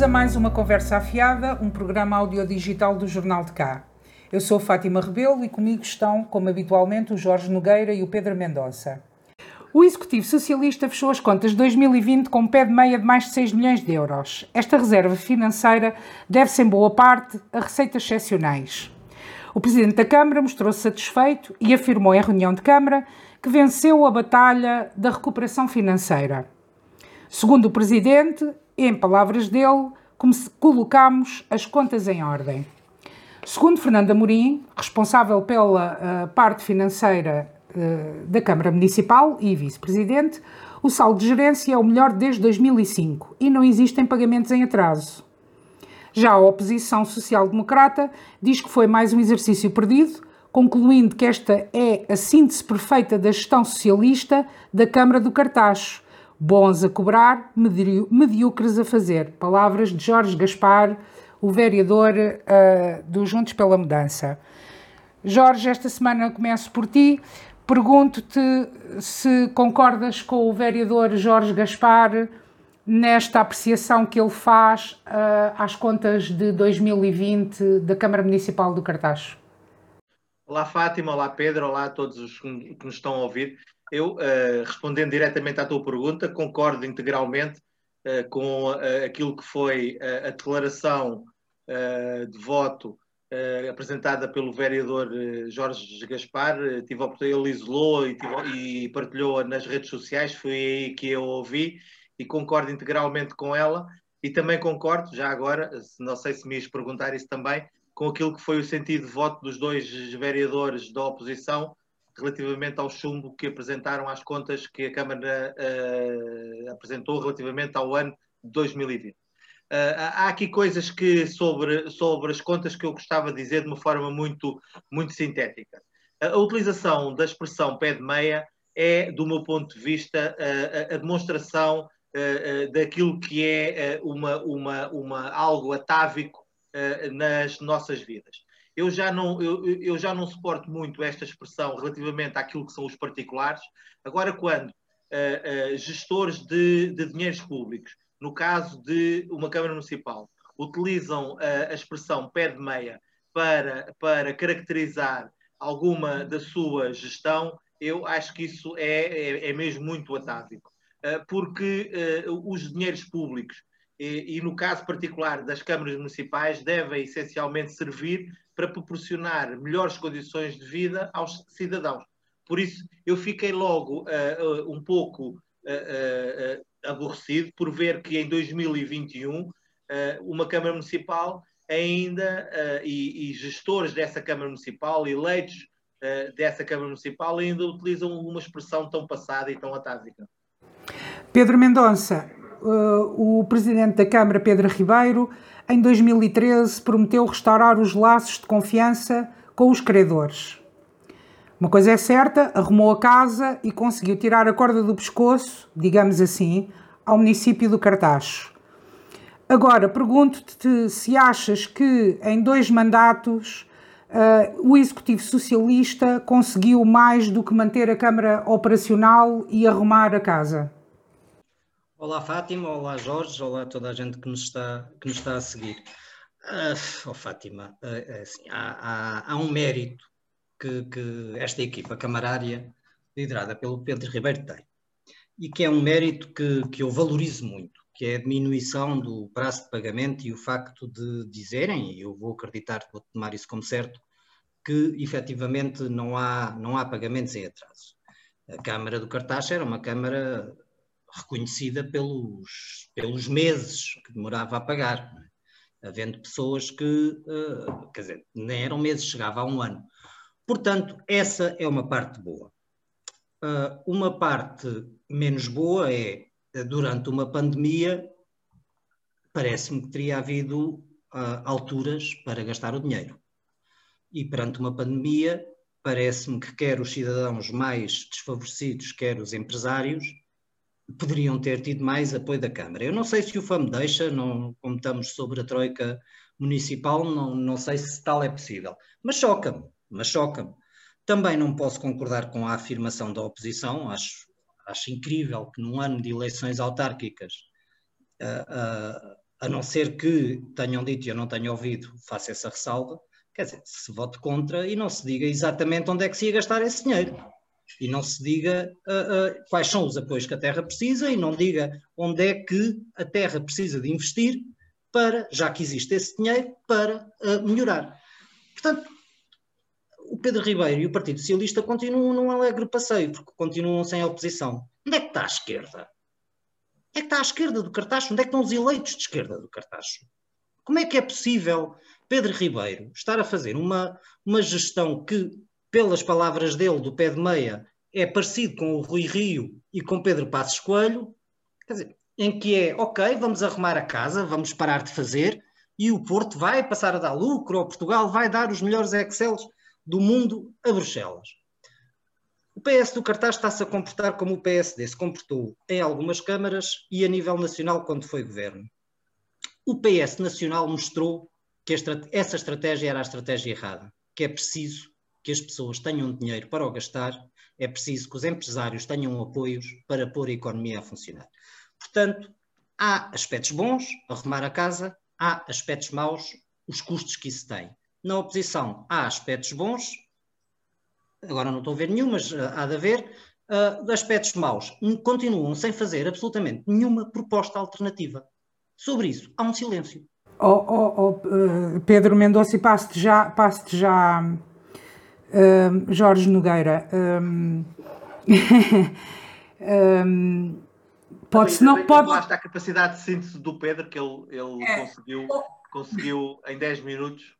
Bem-vindos a mais uma Conversa Afiada, um programa audiodigital do Jornal de Cá. Eu sou Fátima Rebelo e comigo estão, como habitualmente, o Jorge Nogueira e o Pedro Mendonça. O Executivo Socialista fechou as contas de 2020 com um pé de meia de mais de 6 milhões de euros. Esta reserva financeira deve-se, em boa parte, a receitas excepcionais. O Presidente da Câmara mostrou-se satisfeito e afirmou em reunião de Câmara que venceu a batalha da recuperação financeira. Segundo o Presidente, em palavras dele, colocamos as contas em ordem. Segundo Fernando Amorim, responsável pela uh, parte financeira uh, da Câmara Municipal e vice-presidente, o saldo de gerência é o melhor desde 2005 e não existem pagamentos em atraso. Já a oposição social-democrata diz que foi mais um exercício perdido, concluindo que esta é a síntese perfeita da gestão socialista da Câmara do Cartacho, Bons a cobrar, medíocres a fazer. Palavras de Jorge Gaspar, o vereador uh, do Juntos pela Mudança. Jorge, esta semana começo por ti. Pergunto-te se concordas com o vereador Jorge Gaspar nesta apreciação que ele faz uh, às contas de 2020 da Câmara Municipal do Cartacho. Olá Fátima, olá Pedro, olá a todos os que nos estão a ouvir. Eu, uh, respondendo diretamente à tua pergunta, concordo integralmente uh, com uh, aquilo que foi a declaração de voto apresentada pelo vereador Jorge Gaspar. tive a ele isolou e, tive, e partilhou nas redes sociais, foi aí que eu ouvi e concordo integralmente com ela. E também concordo, já agora, não sei se me ias perguntar isso também, com aquilo que foi o sentido de voto dos dois vereadores da oposição relativamente ao chumbo que apresentaram às contas que a Câmara uh, apresentou relativamente ao ano de 2020. Uh, eh, há aqui coisas que sobre, sobre as contas que eu gostava de dizer de uma forma muito, muito sintética. A utilização da expressão pé de meia é, do meu ponto de vista, a, demonstração uh, daquilo que é uma, uma, uma, algo atávico nas nossas vidas eu já não, eu, eu já não suporto muito esta expressão relativamente àquilo que são os particulares. Agora, quando uh, uh, gestores de, de, dinheiros públicos, no caso de uma Câmara Municipal, utilizam uh, a expressão pé de meia para, para caracterizar alguma da sua gestão, eu acho que isso é, é, é mesmo muito atávico. porque os dinheiros públicos e, e, no caso particular das câmaras municipais, devem essencialmente servir para proporcionar melhores condições de vida aos cidadãos. Por isso, eu fiquei logo uh, uh, um pouco uh, aborrecido por ver que em 2021 uma Câmara Municipal ainda e, e, gestores dessa Câmara Municipal, eleitos dessa Câmara Municipal, ainda utilizam uma expressão tão passada e tão atávica. Pedro Mendonça, o Presidente da Câmara, Pedro Ribeiro, em 2013 prometeu restaurar os laços de confiança com os credores. Uma coisa é certa, arrumou a casa e conseguiu tirar a corda do pescoço, digamos assim, ao município do Cartacho. Agora, pergunto-te se achas que em dois mandatos uh, o Executivo Socialista conseguiu mais do que manter a Câmara operacional e arrumar a casa. Olá Fátima, olá Jorge, olá toda a gente que nos está, que nos está a seguir. Uh, oh, Fátima, uh, assim, há, há, há, um mérito que, que, esta equipa camarária, liderada pelo Pedro Ribeiro, tem, e que é um mérito que, que eu valorizo muito, que é a diminuição do prazo de pagamento e o facto de dizerem, e eu vou acreditar, vou tomar isso como certo, que efetivamente não há, não há pagamentos em atraso. A Câmara do Cartaz era uma Câmara reconhecida pelos, pelos meses que demorava a pagar, é? havendo pessoas que, uh, quer dizer, nem eram meses, chegava a um ano. Portanto, essa é uma parte boa. Uh, uma parte menos boa é, durante uma pandemia, parece-me que teria havido uh, alturas para gastar o dinheiro. E perante uma pandemia, parece-me que quer os cidadãos mais desfavorecidos, quer os empresários, poderiam ter tido mais apoio da Câmara. Eu não sei se o FAM deixa, não, como estamos sobre a Troika Municipal, não, não sei se tal é possível. Mas choca-me, mas choca-me. Também não posso concordar com a afirmação da oposição, acho, acho incrível que num ano de eleições autárquicas uh, uh, a não ser que tenham dito e eu não tenha ouvido, faça essa ressalva, quer dizer, se vote contra e não se diga exatamente onde é que se ia gastar esse dinheiro. E não se diga uh, uh, quais são os apoios que a Terra precisa e não diga onde é que a Terra precisa de investir para, já que existe esse dinheiro, para uh, melhorar. Portanto, o Pedro Ribeiro e o Partido Socialista continuam num alegre passeio, porque continuam sem oposição. Onde é que está a esquerda? Onde é que está a esquerda do Cartacho? Onde é que estão os eleitos de esquerda do Cartacho? Como é que é possível Pedro Ribeiro estar a fazer uma, uma gestão que, pelas palavras dele, do pé de meia, é parecido com o Rui Rio e com Pedro Passos Coelho, quer dizer, em que é, ok, vamos arrumar a casa, vamos parar de fazer, e o Porto vai passar a dar lucro, ou Portugal vai dar os melhores Excels do mundo a Bruxelas. O PS do cartaz está-se a comportar como o PSD se comportou em algumas câmaras e a nível nacional quando foi governo. O PS nacional mostrou que essa estratégia era a estratégia errada, que é preciso que as pessoas tenham dinheiro para o gastar, é preciso que os empresários tenham apoios para pôr a economia a funcionar. Portanto, há aspectos bons, arrumar a casa, há aspectos maus, os custos que isso tem. Na oposição, há aspectos bons, agora não estou a ver nenhum, mas uh, há de haver, uh, aspectos maus. Continuam sem fazer absolutamente nenhuma proposta alternativa. Sobre isso, há um silêncio. Oh, oh, oh, uh, Pedro Mendonça, passo-te já, passo já uh, Jorge Nogueira. Um, um, pode-se não. Pode... Está a capacidade de síntese do Pedro, que ele, ele é. conseguiu, conseguiu em 10 minutos.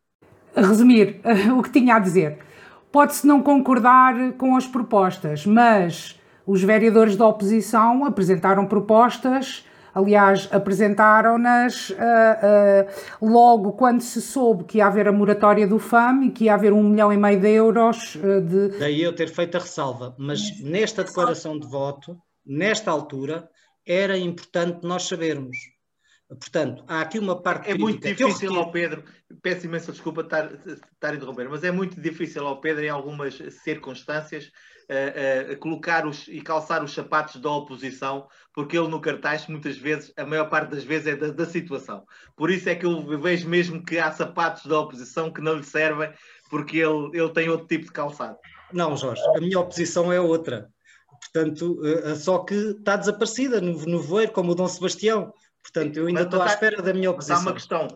Resumir uh, o que tinha a dizer. Pode-se não concordar com as propostas, mas os vereadores da oposição apresentaram propostas Aliás, apresentaram-nas uh, uh, logo quando se soube que ia haver a moratória do FAM e que ia haver um milhão e meio de euros uh, de. Daí eu ter feito a ressalva, mas nesta declaração de voto, nesta altura, era importante nós sabermos. Portanto, há aqui uma parte. É muito difícil ao Pedro, peço imensa desculpa estar, estar a interromper, mas é muito difícil ao Pedro, em algumas circunstâncias, uh, uh, colocar os, e calçar os sapatos da oposição, porque ele no cartaz, muitas vezes, a maior parte das vezes, é da, da situação. Por isso é que eu vejo mesmo que há sapatos da oposição que não lhe servem, porque ele, ele tem outro tipo de calçado. Não, Jorge, a minha oposição é outra. Portanto, uh, só que está desaparecida no, no voeiro, como o Dom Sebastião. Portanto, eu ainda estou à espera da minha oposição. Há uma questão.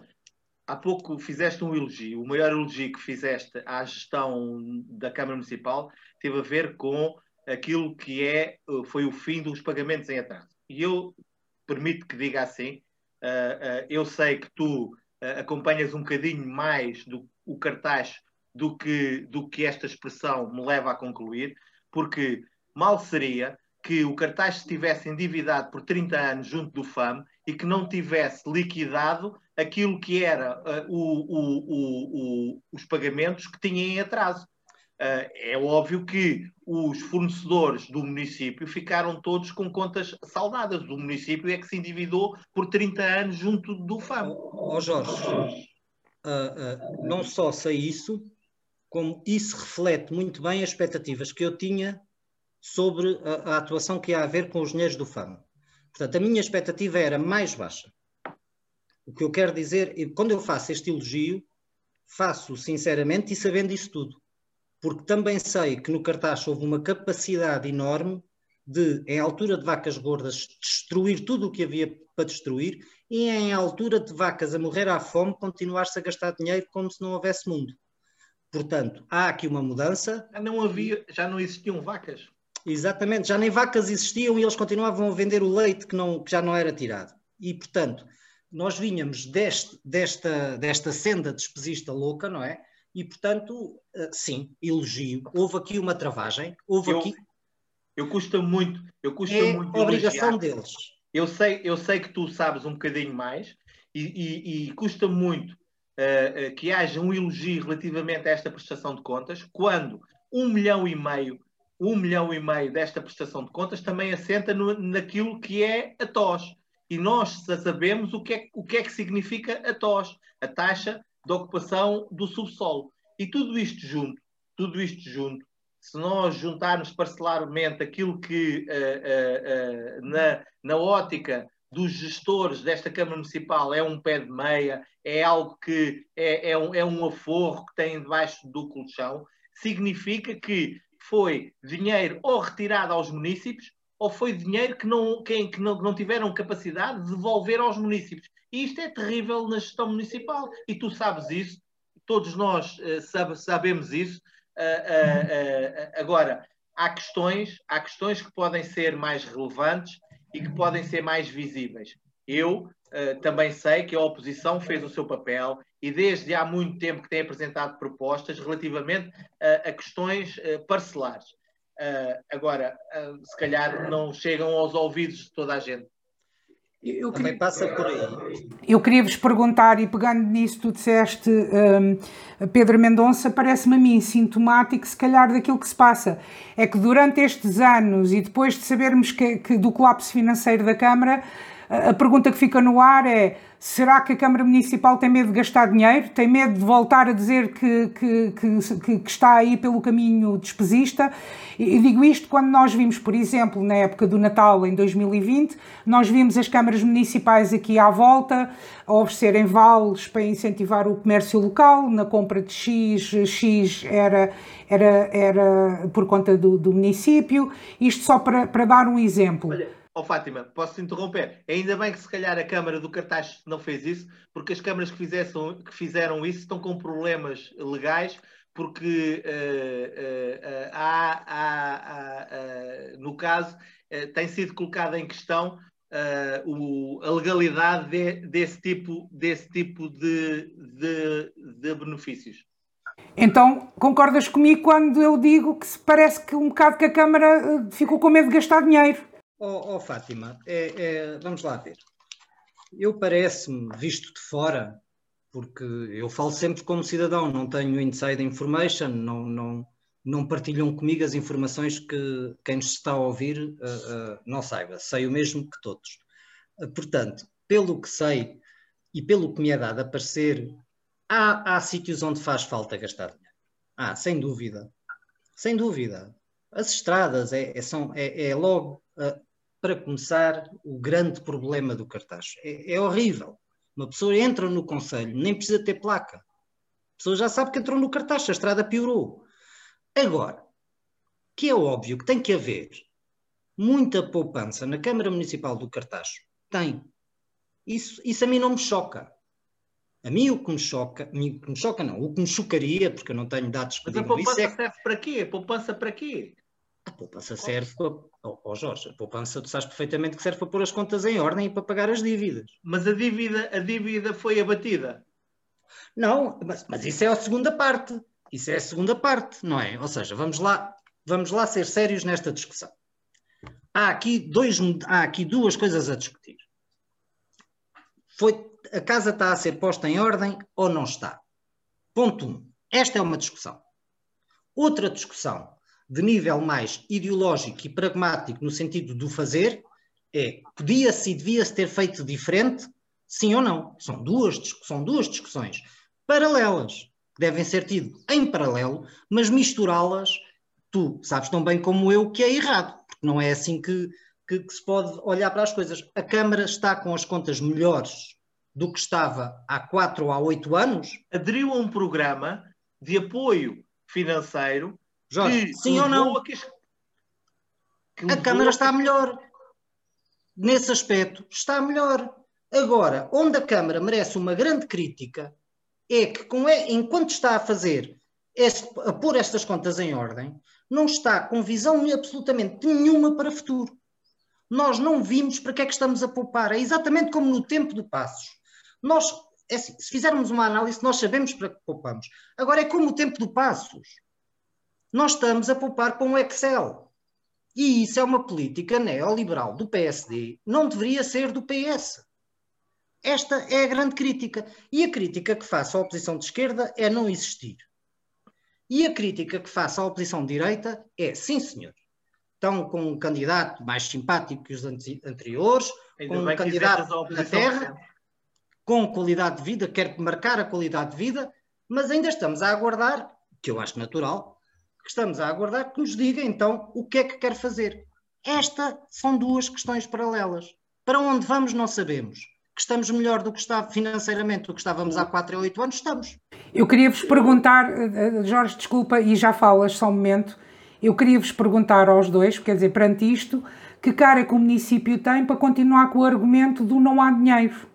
Há pouco fizeste um elogio. O maior elogio que fizeste à gestão da Câmara Municipal teve a ver com aquilo que é, eh, foi o fim dos pagamentos em atraso. E eu permito que diga assim, uh, uh, eu sei que tu uh, acompanhas um bocadinho mais do o cartaz do que, do que esta expressão me leva a concluir, porque mal seria que o cartaz estivesse endividado por 30 anos junto do FAM e que não tivesse liquidado aquilo que era o, o, o, os pagamentos que tinha em atraso. Uh, é óbvio que os fornecedores do município ficaram todos com contas saldadas. O município é que se endividou por 30 anos junto do FAM. Ó oh, Jorge, uh, não só sei isso, como isso reflete muito bem as expectativas que eu tinha sobre a, a atuação que ia haver com os dinheiros do FAM. Portanto, a minha expectativa era mais baixa. O que eu quero dizer, quando eu faço este elogio, faço sinceramente e sabendo isso tudo. Porque também sei que no cartaz houve uma capacidade enorme de, em altura de vacas gordas, destruir tudo o que havia para destruir e, em altura de vacas a morrer à fome, continuar-se a gastar dinheiro como se não houvesse mundo. Portanto, há aqui uma mudança. Já não havia, já não existiam vacas. Exatamente, já nem vacas existiam e eles continuavam a vender o leite que, não, que já não era tirado. E, portanto, nós vinhamos deste, desta, desta senda despesista louca, não é? E, portanto, eh, sim, elogio. Houve aqui uma travagem, houve eu, aqui... Eu custa muito, eu custa é muito obrigação elogiar. deles. Eu sei, eu sei que tu sabes um bocadinho mais e, e, e custa muito uh, uh, que haja um elogio relativamente a esta prestação de contas, quando um milhão e meio um milhão e meio desta prestação de contas também assenta no, naquilo que é a TOS. E nós sabemos o que, é, o que é que significa a TOS, a taxa de ocupação do subsolo. E tudo isto junto, tudo isto junto, se nós juntarmos parcelarmente aquilo que uh, uh, uh, na, na ótica dos gestores desta Câmara Municipal é um pé de meia, é algo que é, é, um, é um aforro que tem debaixo do colchão, significa que foi dinheiro ou retirado aos municípios ou foi dinheiro que não, que, que não, não tiveram capacidade de devolver aos municípios. E isto é terrível na gestão municipal. E tu sabes isso, todos nós uh, sabe, sabemos isso. Uh, uh, agora, há questões, há questões que podem ser mais relevantes e que podem ser mais visíveis. Eu também sei que a oposição fez o seu papel e desde há muito tempo que tem apresentado propostas relativamente a questões parcelares. agora, se calhar não chegam aos ouvidos de toda a gente. Eu queria... Também passa por aí. Eu queria vos perguntar, e pegando nisso, tu disseste, um, Pedro Mendonça, parece-me a mim sintomático, se calhar, daquilo que se passa. É que durante estes anos, e depois de sabermos que, que do colapso financeiro da Câmara, a pergunta que fica no ar é: será que a Câmara Municipal tem medo de gastar dinheiro? Tem medo de voltar a dizer que, que, que, que está aí pelo caminho despesista? E digo isto quando nós vimos, por exemplo, na época do Natal em 2020, nós vimos as câmaras municipais aqui à volta a oferecerem vales para incentivar o comércio local, na compra de X, X era, era, era por conta do, do município. Isto só para, para dar um exemplo. Olha Oh, Fátima, posso te interromper? Ainda bem que se calhar a Câmara do Cartaz não fez isso, porque as câmaras que, fizessem, que fizeram isso estão com problemas legais, porque uh, uh, uh, há, há, no caso, tem sido colocada em questão o, a legalidade de, desse tipo, desse tipo de, de, de benefícios. Então, concordas comigo quando eu digo que parece que um bocado que a Câmara ficou com medo de gastar dinheiro? Oh, oh Fátima, é, é, vamos lá ver. Eu parece-me, visto de fora, porque eu falo sempre como cidadão, não tenho inside information, não, não, não partilham comigo as informações que quem nos está a ouvir uh, uh, não saiba. Sei o mesmo que todos. Uh, portanto, pelo que sei e pelo que me é dado a parecer, há, há sítios onde faz falta gastar dinheiro. Ah, sem dúvida. Sem dúvida. As estradas é, é, são, é, é logo para começar, o grande problema do cartaz. É, é horrível. Uma pessoa entra no Conselho, nem precisa ter placa. A pessoa já sabe que entrou no cartaz, a estrada piorou. Agora, que é óbvio que tem que haver muita poupança na Câmara Municipal do Cartaz. Tem. Isso, isso a mim não me choca. A mim o que me choca, o que me choca não, o que me chocaria, porque eu não tenho dados que Mas a poupança é... serve para quê? A poupança para quê? A poupança serve para. Oh, oh, Jorge, a poupança tu sabes perfeitamente que serve para pôr as contas em ordem e para pagar as dívidas. Mas a dívida, a dívida foi abatida. Não, mas, mas isso é a segunda parte. Isso é a segunda parte, não é? Ou seja, vamos lá, vamos lá ser sérios nesta discussão. Há aqui, dois, há aqui duas coisas a discutir. Foi, a casa está a ser posta em ordem ou não está? Ponto 1. Um. Esta é uma discussão. Outra discussão de nível mais ideológico e pragmático no sentido do fazer, é podia-se e devia-se ter feito diferente, sim ou não. São duas, são duas discussões paralelas, que devem ser tidas em paralelo, mas misturá-las, tu sabes tão bem como eu que é errado, porque não é assim que, que, que se pode olhar para as coisas. A Câmara está com as contas melhores do que estava há quatro ou há oito anos. Aderiu a um programa de apoio financeiro Jorge, sim ou não? Que, que a Câmara está melhor. Nesse aspecto, está melhor. Agora, onde a Câmara merece uma grande crítica é que, com, enquanto está a fazer, este, a pôr estas contas em ordem, não está com visão absolutamente nenhuma para o futuro. Nós não vimos para que é que estamos a poupar. É exatamente como no tempo do Passos. Nós, é assim, se fizermos uma análise, nós sabemos para que poupamos. Agora é como o tempo do Passos nós estamos a poupar com o Excel. E isso é uma política neoliberal do PSD, não deveria ser do PS. Esta é a grande crítica. E a crítica que faço à oposição de esquerda é não existir. E a crítica que faço à oposição de direita é, sim senhor, estão com um candidato mais simpático que os anteriores, Ainda com um candidato na terra, com qualidade de vida, quer marcar a qualidade de vida, mas ainda estamos a aguardar, que eu acho natural, que estamos a aguardar que nos diga então o que é que quer fazer. Estas são duas questões paralelas. Para onde vamos, não sabemos. Que estamos melhor do que está financeiramente do que estávamos há 4 ou 8 anos, estamos. Eu queria vos perguntar, eh, eh, Jorge, desculpa, e já falas só um momento. Eu queria vos perguntar aos dois, quer dizer, perante isto, que cara que o município tem para continuar com o argumento do não há dinheiro?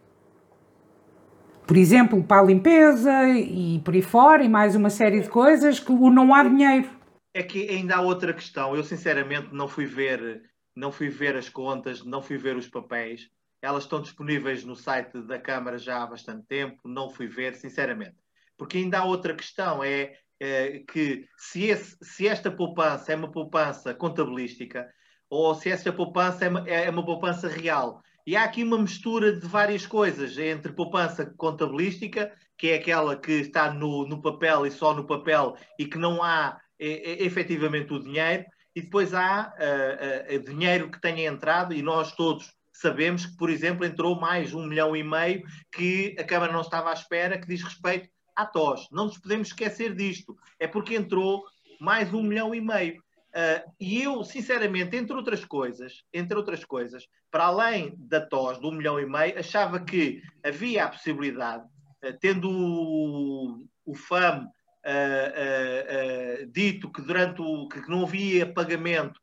Por exemplo, para a limpeza e por aí fora, e mais uma série de coisas, que o não há dinheiro. É que ainda há outra questão. Eu, sinceramente, não fui ver, não fui ver as contas, não fui ver os papéis. Elas estão disponíveis no site da Câmara já há bastante tempo, não fui ver, sinceramente. Porque ainda há outra questão, é, é que se, esse, se, esta poupança é uma poupança contabilística ou se esta poupança é uma, é uma poupança real. E há aqui uma mistura de várias coisas entre poupança contabilística, que é aquela que está no, no papel e só no papel e que não há efetivamente o dinheiro, e depois há uh, uh, dinheiro que tenha entrado, e nós todos sabemos que, por exemplo, entrou mais um milhão e meio que a Câmara não estava à espera, que diz respeito à TOS. Não nos podemos esquecer disto. É porque entrou mais um milhão e meio. Uh, e eu, sinceramente, entre outras coisas, entre outras coisas, para além da TOS do um milhão e meio, achava que havia a possibilidade, uh, tendo o, o FAM uh, dito que durante o que não havia pagamento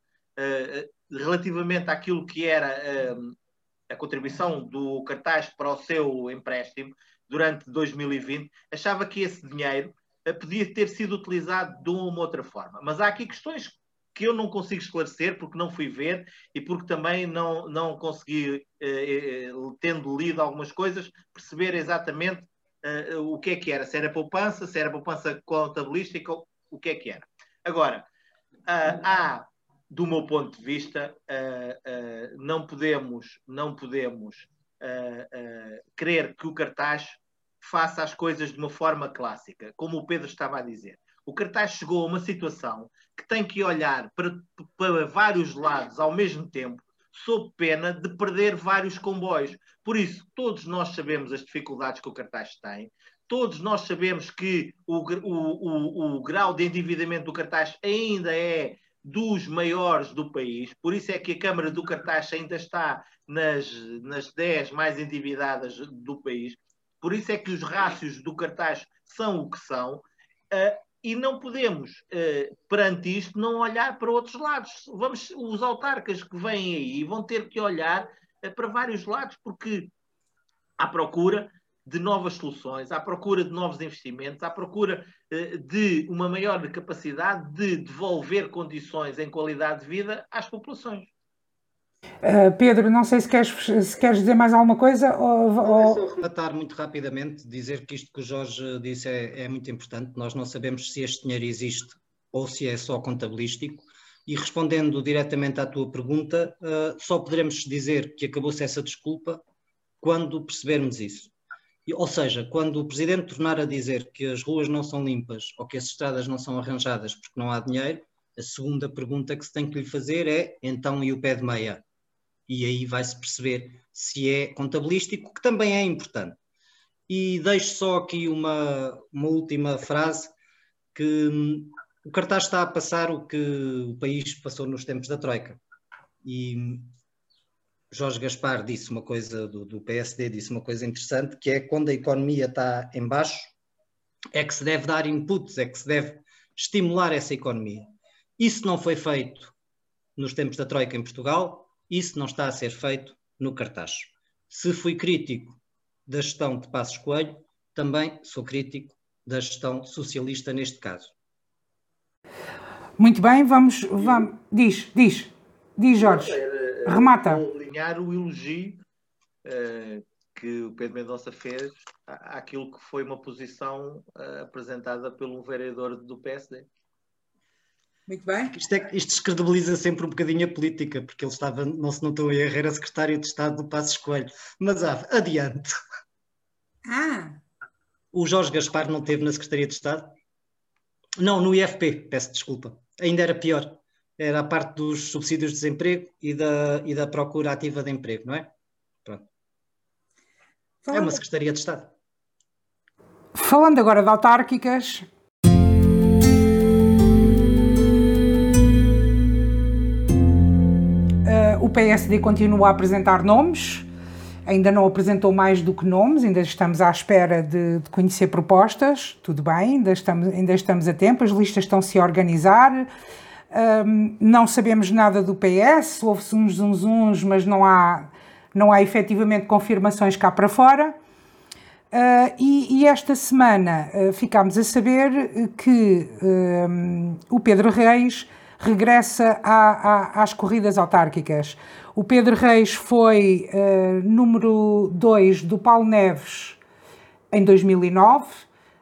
relativamente àquilo que era a contribuição do cartaz para o seu empréstimo durante 2020, achava que esse dinheiro podia ter sido utilizado de uma ou outra forma. Mas há aqui questões que eu não consigo esclarecer porque não fui ver e porque também não, não consegui, eh, tendo lido algumas coisas, perceber exatamente uh, o que é que era, se era poupança, se era poupança contabilística, o que é que era. Agora, uh, há, do meu ponto de vista, uh, não podemos, não podemos querer que o cartaz faça as coisas de uma forma clássica, como o Pedro estava a dizer. O cartaz chegou a uma situação que tem que olhar para, para vários lados ao mesmo tempo sob pena de perder vários comboios. Por isso, todos nós sabemos as dificuldades que o cartaz tem, todos nós sabemos que o, o, o, o grau de endividamento do cartaz ainda é dos maiores do país, por isso é que a Câmara do Cartaz ainda está nas, nas 10 mais endividadas do país, por isso é que os rácios do cartaz são o que são. Uh, e não podemos, eh, perante isto, não olhar para outros lados. Vamos, os autarcas que vêm aí vão ter que olhar eh, para vários lados, porque à procura de novas soluções, à procura de novos investimentos, à procura eh, de uma maior capacidade de devolver condições em qualidade de vida às populações. Uh, Pedro, não sei se queres, se queres dizer mais alguma coisa. Ou, ou... Só relatar muito rapidamente, dizer que isto que o Jorge disse é, é, muito importante. Nós não sabemos se este dinheiro existe ou se é só contabilístico. E respondendo diretamente à tua pergunta, uh, só poderemos dizer que acabou-se essa desculpa quando percebermos isso. E, ou seja, quando o Presidente tornar a dizer que as ruas não são limpas ou que as estradas não são arranjadas porque não há dinheiro, a segunda pergunta que se tem que lhe fazer é então e o pé de meia? E aí vai-se perceber se é contabilístico, que também é importante. E deixo só aqui uma, uma última frase, que hum, o cartaz está a passar o que o país passou nos tempos da Troika. E Jorge Gaspar disse uma coisa, do, do PSD disse uma coisa interessante, que é quando a economia está em baixo, é que se deve dar inputs, é que se deve estimular essa economia. Isso não foi feito nos tempos da Troika em Portugal, isso não está a ser feito no cartaz. Se fui crítico da gestão de Passos Coelho, também sou crítico da gestão socialista neste caso. Muito bem, vamos. vamos diz, diz, diz Jorge. Remata. alinhar o elogio uh, que o Pedro Mendonça fez àquilo que foi uma posição uh, apresentada pelo vereador do PSD. Muito bem. Isto, é, isto descredibiliza sempre um bocadinho a política, porque ele estava, não se notou em erro, era secretário de Estado do Passo Escolho. Mas ah, adiante. Ah. O Jorge Gaspar não teve na Secretaria de Estado? Não, no IFP, peço desculpa. Ainda era pior. Era a parte dos subsídios de desemprego e da, e da procura ativa de emprego, não é? Pronto. Falando... É uma Secretaria de Estado. Falando agora de autárquicas, o PSD continua a apresentar nomes, ainda não apresentou mais do que nomes, ainda estamos à espera de, de conhecer propostas, tudo bem, ainda estamos, ainda estamos a tempo, as listas estão-se a organizar. Um, não sabemos nada do PS, houve-se uns zunzuns, mas não há, não há efetivamente confirmações cá para fora. Uh, e, e, esta semana uh, ficámos a saber que um, o Pedro Reis regressa às corridas autárquicas. O Pedro Reis foi uh, número 2 do Paulo Neves em 2009.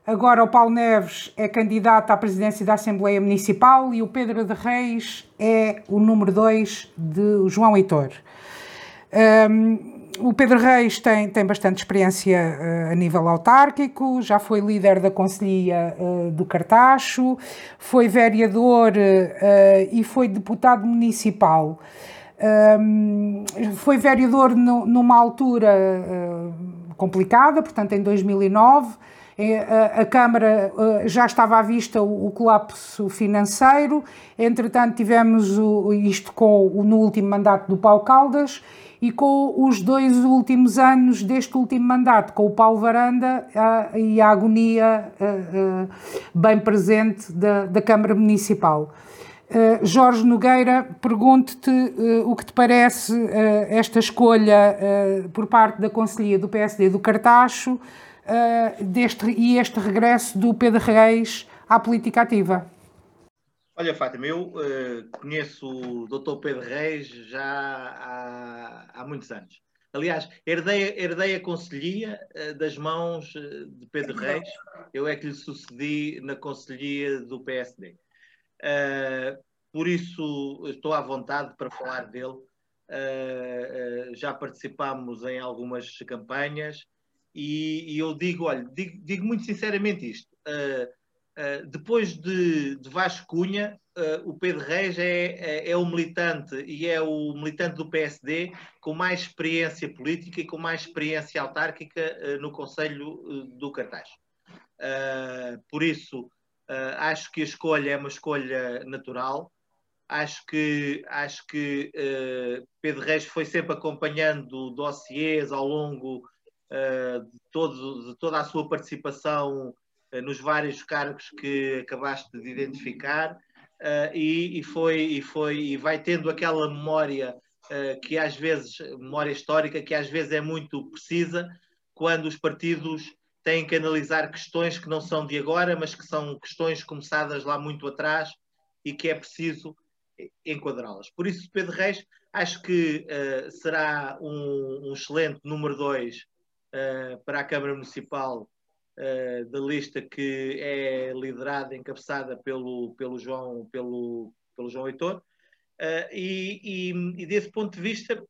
Agora o Paulo Neves é candidato à presidência da Assembleia Municipal e o Pedro de Reis é o número 2 de João Heitor. Um, o Pedro Reis tem, tem bastante experiência uh, a nível autárquico, já foi líder da Conselhia uh, do Cartacho, foi vereador uh, e foi deputado municipal. Um, foi vereador no, numa altura complicada, portanto, em 2009. A, a Câmara já estava à vista o, o colapso financeiro, entretanto, tivemos o, isto com, no último mandato do Paulo Caldas e com os dois últimos anos deste último mandato, com o Paulo Varanda uh, e a agonia uh, uh, bem presente da, da Câmara Municipal. Jorge Nogueira, pergunto-te o que te parece esta escolha por parte da Conselhia do PSD do Cartacho deste, e este regresso do Pedro Reis à política ativa. Olha, Fátima, eu uh, conheço o Dr. Pedro Reis já há, há muitos anos. Aliás, herdei, herdei a conselhia uh, das mãos uh, de Pedro Reis. Eu é que lhe sucedi na conselhia do PSD. por isso, estou à vontade para falar dele. já participámos em algumas campanhas e, e eu digo, olha, digo, digo, muito sinceramente isto. Uh, depois de, de Vasco Cunha, uh, o Pedro Reis é, é, é, o militante e é o militante do PSD com mais experiência política e com mais experiência autárquica uh, no Conselho do Cartaz. por isso, acho que a escolha é uma escolha natural. Acho que, acho que Pedro Reis foi sempre acompanhando dossiês ao longo de, todo, de toda a sua participação eh, nos vários cargos que acabaste de identificar uh, e, e, foi, e foi e vai tendo aquela memória uh, que às vezes, memória histórica, que às vezes é muito precisa quando os partidos têm que analisar questões que não são de agora, mas que são questões começadas lá muito atrás e que é preciso enquadrá-las. Por isso, Pedro Reis, acho que uh, será um, um, excelente número 2 uh, para a Câmara Municipal uh, da lista que é liderada, encabeçada pelo, pelo, João, pelo, pelo João Heitor. Uh, e, e, e, desse ponto de vista,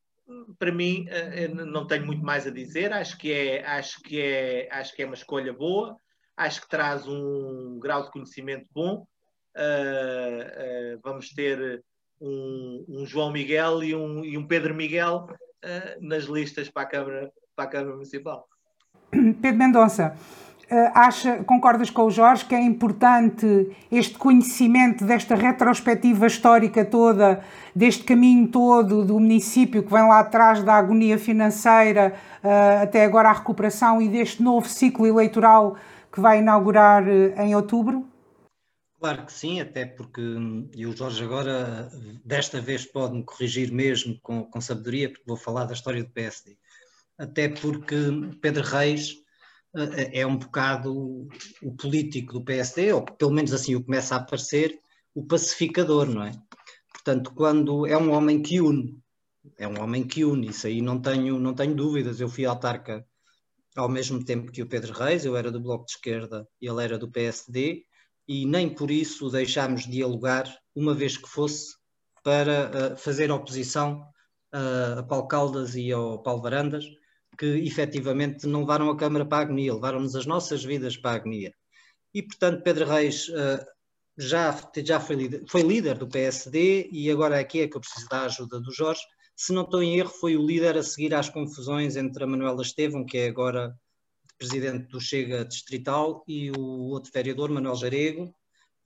para mim, uh, não tenho muito mais a dizer. Acho que, é, acho, que é, acho que é uma escolha boa, acho que traz um grau de conhecimento bom. Vamos ter um, um, João Miguel e um, e um Pedro Miguel nas listas para a Câmara, para a Câmara Municipal. Pedro Mendonça, acha, concordas com o Jorge que é importante este conhecimento desta retrospectiva histórica toda, deste caminho todo do município que vem lá atrás da agonia financeira uh, até agora a recuperação e deste novo ciclo eleitoral que vai inaugurar uh, em outubro? Claro que sim, até porque, e o Jorge agora desta vez pode-me corrigir mesmo com, com sabedoria, porque vou falar da história do PSD. Até porque Pedro Reis é, é um bocado o político do PSD, ou pelo menos assim o começa a aparecer, o pacificador, não é? Portanto, quando é um homem que une, é um homem que une, isso aí não tenho, não tenho dúvidas. Eu fui autarca ao mesmo tempo que o Pedro Reis, eu era do Bloco de Esquerda e ele era do PSD, e nem por isso deixámos de dialogar, uma vez que fosse, para uh, fazer oposição uh, a Paulo Caldas e ao Paulo Varandas, que efetivamente não levaram a Câmara para a agonia, levaram-nos as nossas vidas para a agonia. E, portanto, Pedro Reis uh, já, já foi, líder, foi líder do PSD e agora aqui é que eu preciso da ajuda do Jorge. Se não estou em erro, foi o líder a seguir às confusões entre a Manuela Estevam, que é agora presidente do Chega Distrital, e o outro vereador, Manuel Jarego,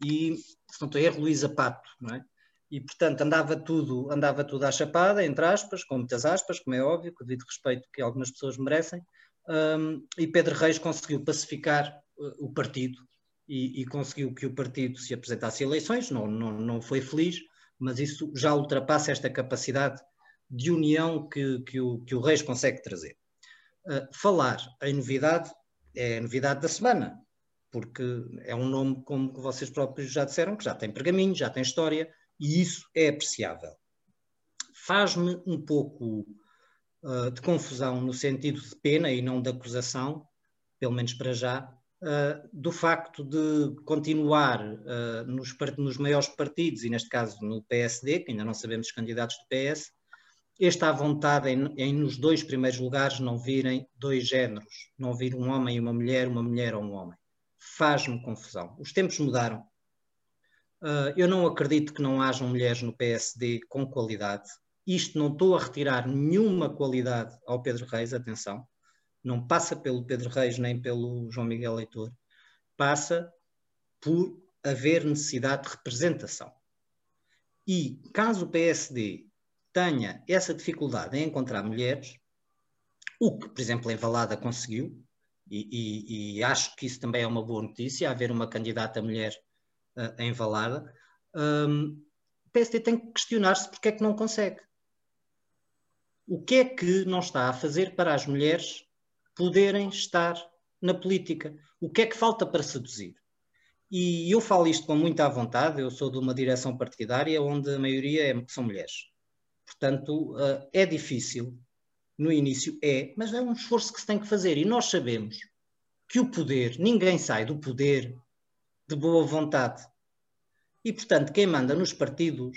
e, se não estou em erro, Luísa Pato, não é? E, portanto, andava tudo, andava tudo à chapada, entre aspas, com muitas aspas, como é óbvio, com o devido respeito que algumas pessoas merecem, um, e Pedro Reis conseguiu pacificar uh, o partido e, e, conseguiu que o partido se apresentasse a eleições, não, não, não foi feliz, mas isso já ultrapassa esta capacidade de união que, que, o, que o Reis consegue trazer. Uh, falar em novidade é a novidade da semana, porque é um nome, como vocês próprios já disseram, que já tem pergaminho, já tem história, e isso é apreciável. Faz-me um pouco uh, de confusão no sentido de pena e não de acusação, pelo menos para já, uh, do facto de continuar uh, nos, nos, maiores partidos, e neste caso no PSD, que ainda não sabemos os candidatos do PS, esta vontade em, em, nos dois primeiros lugares não virem dois géneros, não vir um homem e uma mulher, uma mulher ou um homem. Faz-me confusão. Os tempos mudaram. Uh, eu não acredito que não hajam mulheres no PSD com qualidade. Isto não estou a retirar nenhuma qualidade ao Pedro Reis, atenção. Não passa pelo Pedro Reis nem pelo João Miguel Leitor. Passa por haver necessidade de representação. E caso o PSD tenha essa dificuldade em encontrar mulheres, o que, por exemplo, em Valada conseguiu, e, e, e acho que isso também é uma boa notícia, haver uma candidata mulher uh, em Valada, um, o PSD tem que questionar-se porque é que não consegue. O que é que não está a fazer para as mulheres poderem estar na política? O que é que falta para seduzir? E eu falo isto com muita vontade, eu sou de uma direção partidária onde a maioria é, são mulheres. Portanto, uh, é difícil, no início é, mas é um esforço que se tem que fazer. E nós sabemos que o poder, ninguém sai do poder de boa vontade. E, portanto, quem manda nos partidos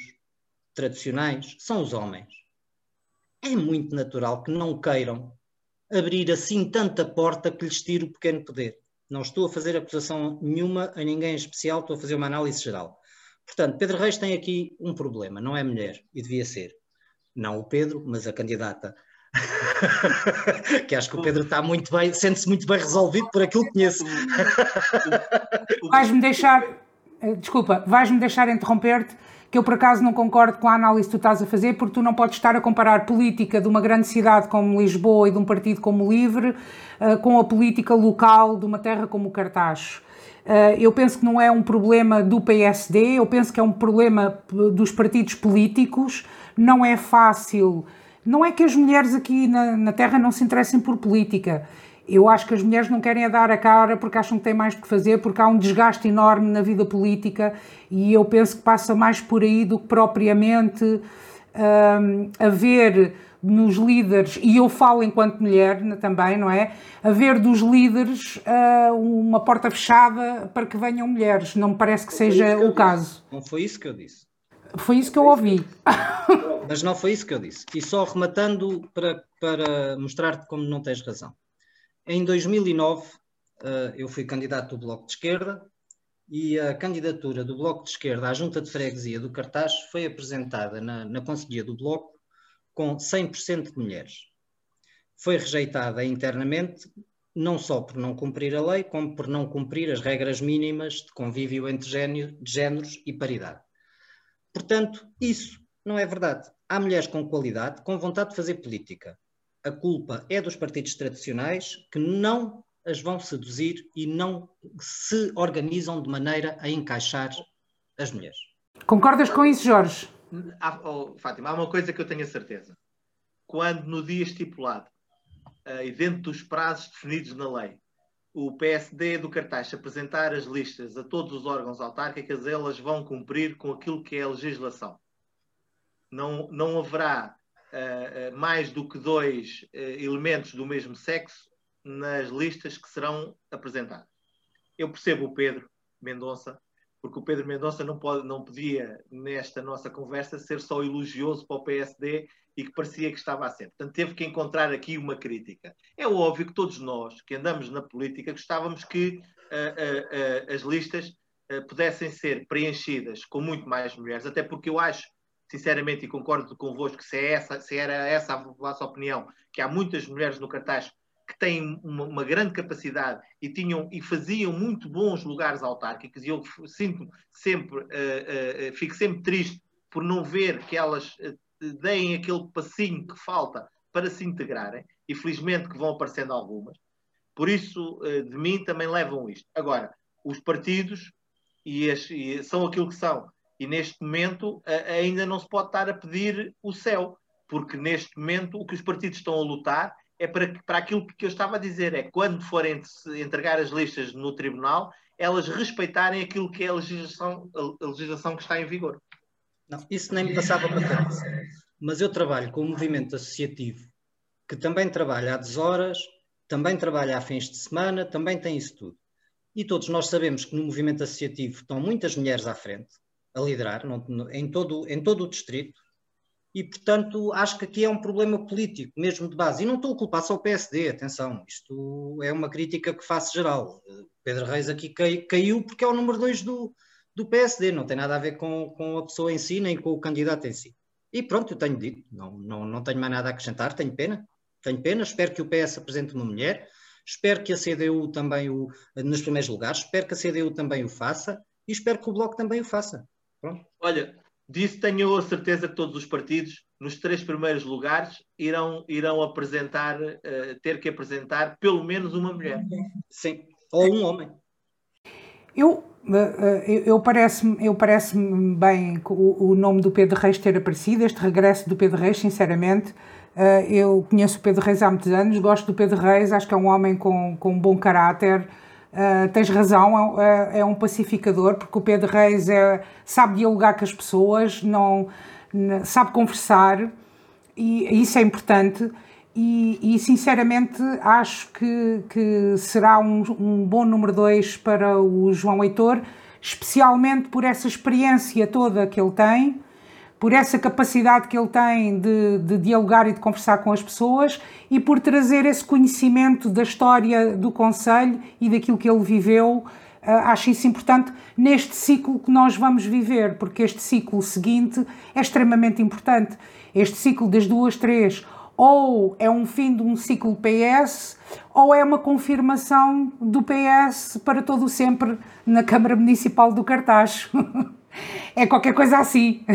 tradicionais são os homens. É muito natural que não queiram abrir assim tanta porta que lhes tire o pequeno poder. Não estou a fazer acusação nenhuma a ninguém em especial, estou a fazer uma análise geral. Portanto, Pedro Reis tem aqui um problema, não é mulher, e devia ser. Não o Pedro, mas a candidata que acho que o Pedro está muito bem, sente-se muito bem resolvido por aquilo que conheço. vais-me deixar, eh, desculpa, vais-me deixar interromper-te, que eu por acaso não concordo com a análise que tu estás a fazer, porque tu não podes estar a comparar política de uma grande cidade como Lisboa e de um partido como Livre uh, com a política local de uma terra como o Cartacho. Uh, eu penso que não é um problema do PSD, eu penso que é um problema dos partidos políticos. Não é fácil não é que as mulheres aqui na, na Terra não se interessem por política. Eu acho que as mulheres não querem a dar a cara porque acham que têm mais que fazer, porque há um desgaste enorme na vida política e eu penso que passa mais por aí do que propriamente um, haver nos líderes, e eu falo enquanto mulher também, não é? Haver dos líderes uh, uma porta fechada para que venham mulheres. Não me parece que seja que o caso. Não foi isso que eu disse. Foi isso que eu ouvi. Mas não foi isso que eu disse. E só rematando para, para mostrar-te como não tens razão. Em 2009, uh, eh, eu fui candidato do Bloco de Esquerda e a candidatura do Bloco de Esquerda à Junta de Freguesia do Cartaz foi apresentada na, na Conselhia do Bloco com 100% de mulheres. Foi rejeitada internamente, não só por não cumprir a lei, como por não cumprir as regras mínimas de convívio entre géneros e paridade. Portanto, isso não é verdade. Há mulheres com qualidade, com vontade de fazer política. A culpa é dos partidos tradicionais que não as vão seduzir e não se organizam de maneira a encaixar as mulheres. Concordas com isso, Jorge? Há, oh, Fátima, há uma coisa que eu tenho a certeza. Quando no dia estipulado uh, e dentro dos prazos definidos na lei, o PSD do cartaz apresentar as listas a todos os órgãos autárquicos, elas vão cumprir com aquilo que é a legislação. Não, não haverá uh, mais do que dois uh, elementos do mesmo sexo nas listas que serão apresentadas. Eu percebo o Pedro Mendonça, porque o Pedro Mendonça não, pode, não podia, nesta nossa conversa, ser só elogioso para o PSD e que parecia que estava a ser. Portanto, teve que encontrar aqui uma crítica. É óbvio que todos nós que andamos na política gostávamos que uh, uh, uh, as listas pudessem ser preenchidas com muito mais mulheres, até porque eu acho, sinceramente, e concordo convosco, se, é essa, se era essa a vossa opinião, que há muitas mulheres no cartaz que têm uma, uma, grande capacidade e tinham e faziam muito bons lugares autárquicos e eu sinto sempre, fico sempre triste por não ver que elas uh, deem aquele passinho que falta para se integrarem, e felizmente que vão aparecendo algumas. Por isso, uh, de mim também levam isto. Agora, os partidos e, as, e são aquilo que são. E neste momento ainda não se pode estar a pedir o céu, porque neste momento o que os partidos estão a lutar é para, para aquilo que eu estava a dizer, é quando forem entregar as listas no tribunal, elas respeitarem aquilo que é a legislação, a legislação que está em vigor. Não, isso nem me passava para cabeça. Mas eu trabalho com um movimento associativo que também trabalha às horas, também trabalha a fins de semana, também tem isso tudo. E todos nós sabemos que no movimento associativo estão muitas mulheres à frente, a liderar, em, todo, em todo o distrito, e portanto acho que aqui é um problema político, mesmo de base. E não estou a culpar só o PSD, atenção, isto é uma crítica que faço geral. Pedro Reis aqui caiu porque é o número 2 do, do PSD, não tem nada a ver com, com a pessoa em si, nem com o candidato em si. E pronto, eu tenho dito, não, não, não tenho mais nada a acrescentar, tenho pena, tenho pena, espero que o PS apresente uma mulher, Espero que a CDU também o, nos primeiros lugares, espero que a CDU também o faça e espero que o Bloco também o faça. Pronto. Olha, disso tenho a certeza que todos os partidos, nos três primeiros lugares, irão, irão apresentar, uh, ter que apresentar pelo menos uma mulher. Sim, ou um homem. Eu, uh, eu parece-me eu parece bem o, o nome do Pedro Reis ter aparecido, este regresso do Pedro Reis, sinceramente. Uh, eu conheço o Pedro Reis há muitos anos, gosto do Pedro Reis, acho que é um homem com, com um bom caráter. Uh, tens razão, é, é, um pacificador, porque o Pedro Reis é, sabe dialogar com as pessoas, não, sabe conversar, e isso é importante. E, e sinceramente acho que, que será um, um bom número dois para o João Heitor, especialmente por essa experiência toda que ele tem por essa capacidade que ele tem de, de, dialogar e de conversar com as pessoas e por trazer esse conhecimento da história do Conselho e daquilo que ele viveu. Uh, acho isso importante neste ciclo que nós vamos viver, porque este ciclo seguinte é extremamente importante. Este ciclo das duas, três, ou é um fim de um ciclo PS, ou é uma confirmação do PS para todo o sempre na Câmara Municipal do Cartaz. é qualquer coisa assim.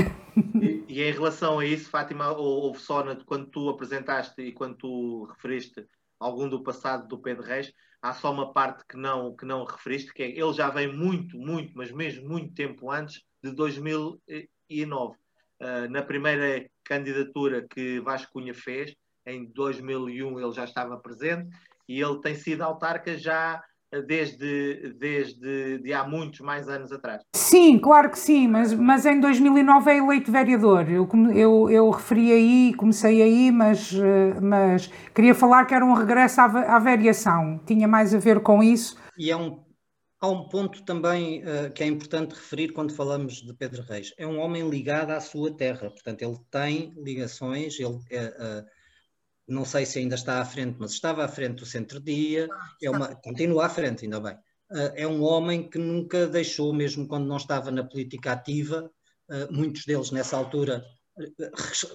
E, e, em relação a isso, Fátima, houve só quando tu apresentaste e quando tu referiste algum do passado do Pedro Reis, há só uma parte que não, que não referiste, que é ele já vem muito, muito, mas mesmo muito tempo antes de 2009. Uh, ah, na primeira candidatura que Vasco Cunha fez, em 2001 ele já estava presente e ele tem sido autarca já desde, desde de há muitos mais anos atrás. Sim, claro que sim, mas, mas em 2009 é eleito vereador. Eu, eu, eu referi aí, comecei aí, mas, eh, mas queria falar que era um regresso à, à variação, tinha mais a ver com isso. E é um, há um ponto também uh, que é importante referir quando falamos de Pedro Reis. É um homem ligado à sua terra, portanto, ele tem ligações, ele. Uh, não sei se ainda está à frente, mas estava à frente do centro-dia, é uma, continua à frente, ainda bem. Uh, é um homem que nunca deixou, mesmo quando não estava na política ativa, uh, muitos deles nessa altura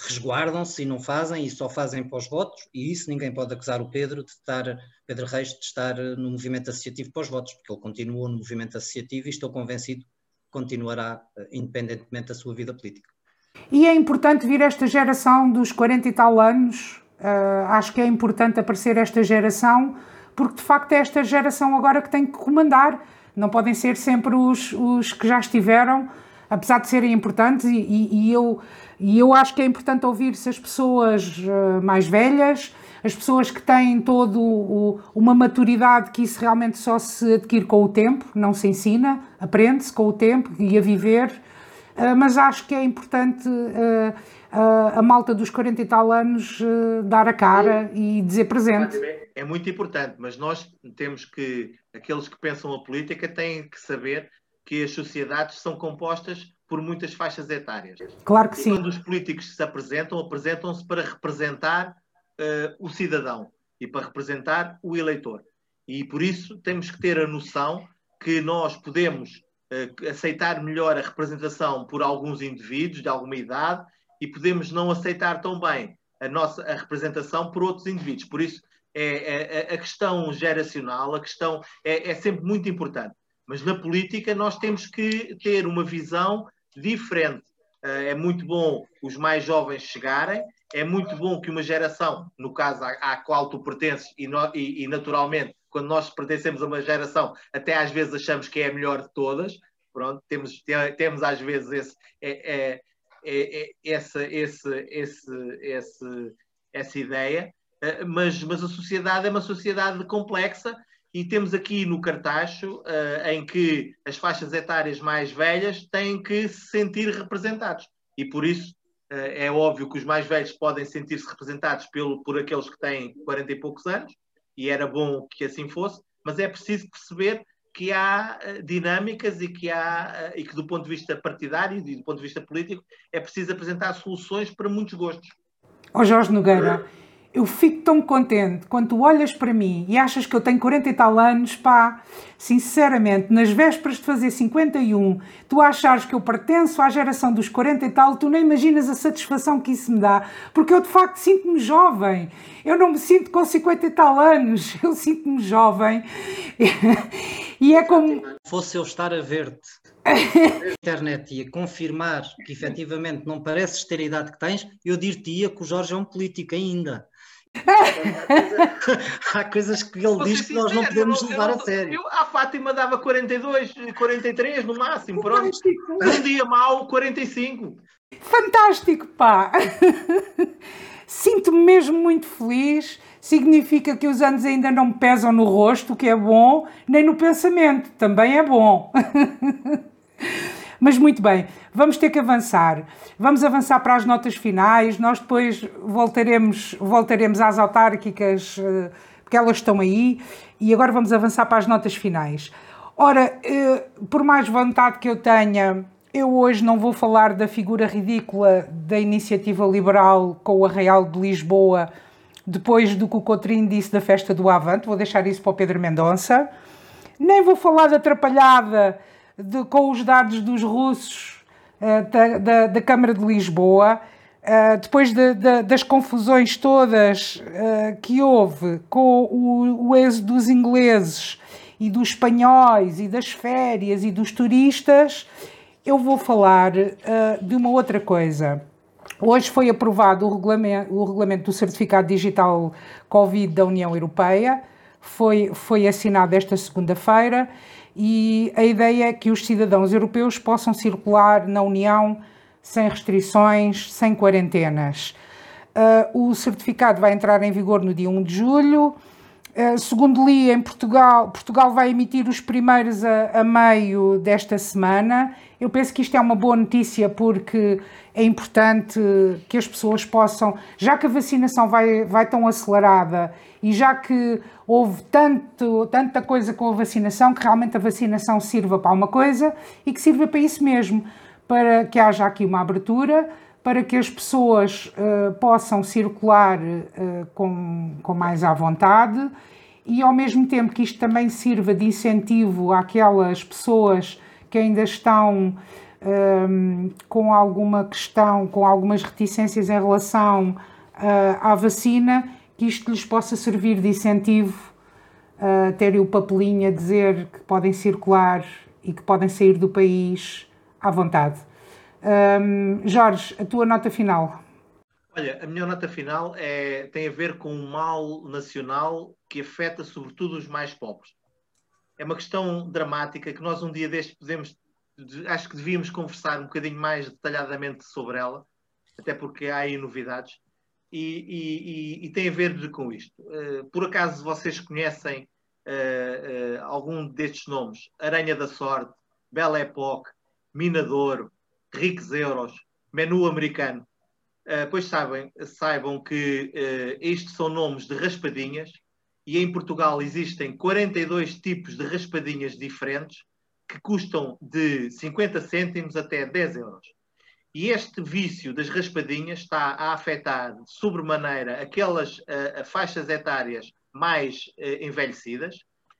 resguardam-se e não fazem, e só fazem pós-votos, e isso ninguém pode acusar o Pedro de estar, Pedro Reis, de estar no movimento associativo pós-votos, porque ele continuou no movimento associativo e estou convencido que continuará, independentemente da sua vida política. E é importante vir esta geração dos 40 e tal anos Uh, acho que é importante aparecer esta geração, porque de facto é esta geração agora que tem que comandar. Não podem ser sempre os, os que já estiveram, apesar de serem importantes, e, e, e eu, e eu acho que é importante ouvir-se as pessoas uh, mais velhas, as pessoas que têm todo uma maturidade que isso realmente só se adquire com o tempo, não se ensina, aprende-se com o tempo e a viver. Uh, mas acho que é importante uh, a malta dos 40 e tal anos uh, dar a cara e dizer presente. É muito importante, mas nós temos que, aqueles que pensam a política têm que saber que as sociedades são compostas por muitas faixas etárias. Claro que e sim. Quando os políticos se apresentam, apresentam-se para representar uh, o cidadão e para representar o eleitor. E por isso temos que ter a noção que nós podemos uh, aceitar melhor a representação por alguns indivíduos de alguma idade e podemos não aceitar tão bem a nossa a representação por outros indivíduos. Por isso, é, é, é, a questão geracional, a questão é, é sempre muito importante. Mas na política nós temos que ter uma visão diferente é muito bom os mais jovens chegarem, é muito bom que uma geração, no caso à, à qual tu pertences, e, no, e, e, naturalmente, quando nós pertencemos a uma geração, até às vezes achamos que é a melhor de todas. Pronto, temos, temos às vezes esse, é, é, é, é essa, esse, esse, esse, essa ideia, eh, mas, mas a sociedade é uma sociedade complexa e temos aqui no cartacho uh, em que as faixas etárias mais velhas têm que se sentir representados. E por isso uh, é óbvio que os mais velhos podem sentir-se representados pelo, por aqueles que têm 40 e poucos anos, e era bom que assim fosse, mas é preciso perceber que há uh, dinâmicas e que há e que do ponto de vista partidário e do ponto de vista político é preciso apresentar soluções para muitos gostos. Ó oh Jorge Nogueira, eu fico tão contente quando tu olhas para mim e achas que eu tenho 40 e tal anos, pá, sinceramente, nas vésperas de fazer 51, tu achares que eu pertenço à geração dos 40 e tal, tu nem imaginas a satisfação que isso me dá, porque eu de facto sinto-me jovem. Eu não me sinto com 50 e tal anos, eu sinto-me jovem. e é como. Fosse eu estar a ver-te na internet e a confirmar que efetivamente não pareces ter a idade que tens, eu dir-te-ia que o Jorge é um político ainda. Há coisas que ele diz que nós não podemos levar a sério. Eu, a Fátima dava 42, 43 no máximo, pronto. Um dia mau, 45. Fantástico, pá! Sinto-me mesmo muito feliz. Significa que os anos ainda não me pesam no rosto, o que é bom, nem no pensamento, também é bom. Mas muito bem, vamos ter que avançar. Vamos avançar para as notas finais. Nós depois voltaremos, voltaremos às autárquicas, eh, porque elas estão aí. E agora vamos avançar para as notas finais. Ora, eh, por mais vontade que eu tenha, eu hoje não vou falar da figura ridícula da iniciativa liberal com o Arraial de Lisboa, depois do que o Cotrim disse da festa do Avante, vou deixar isso para o Pedro Mendonça. Nem vou falar da atrapalhada de, com os dados dos russos uh, da, da, da, Câmara de Lisboa, uh, depois de, de, das confusões todas uh, que houve com o, o êxodo dos ingleses e dos espanhóis e das férias e dos turistas, eu vou falar de uma outra coisa. Hoje foi aprovado o regulamento, o regulamento do Certificado Digital Covid da União Europeia, foi, foi assinado esta segunda-feira e a ideia é que os cidadãos europeus possam circular na União sem restrições, sem quarentenas. Uh, o certificado vai entrar em vigor no dia 1 de julho. Uh, segundo li, em Portugal, Portugal vai emitir os primeiros a, a, meio desta semana. Eu penso que isto é uma boa notícia porque é importante que as pessoas possam, já que a vacinação vai, vai tão acelerada e já que houve tanto, tanta coisa com a vacinação, que realmente a vacinação sirva para uma coisa e que sirva para isso mesmo, para que haja aqui uma abertura, para que as pessoas uh, possam circular uh, com, com mais à vontade e ao mesmo tempo que isto também sirva de incentivo àquelas pessoas que ainda estão um, ehm, com alguma questão, com algumas reticências em relação uh, à vacina que isto lhes possa servir de incentivo a terem o papelinho a dizer que podem circular e que podem sair do país à vontade. Um, Jorge, a tua nota final. Olha, a minha nota final é, tem a ver com um mal nacional que afeta sobretudo os mais pobres. É uma questão dramática que nós um dia deste podemos, acho que devíamos conversar um bocadinho mais detalhadamente sobre ela, até porque há aí novidades e, e, e, tem a ver com isto. Uh, por acaso vocês conhecem uh, uh, algum destes nomes? Aranha da Sorte, Bela Époque, Minadouro, Ricos Euros, Menu Americano. pois sabem, saibam que estes são nomes de raspadinhas e em Portugal existem 42 tipos de raspadinhas diferentes que custam de 50 cêntimos até 10 euros. E este vício das raspadinhas está a afetar sobremaneira aquelas uh, faixas etárias mais uh, envelhecidas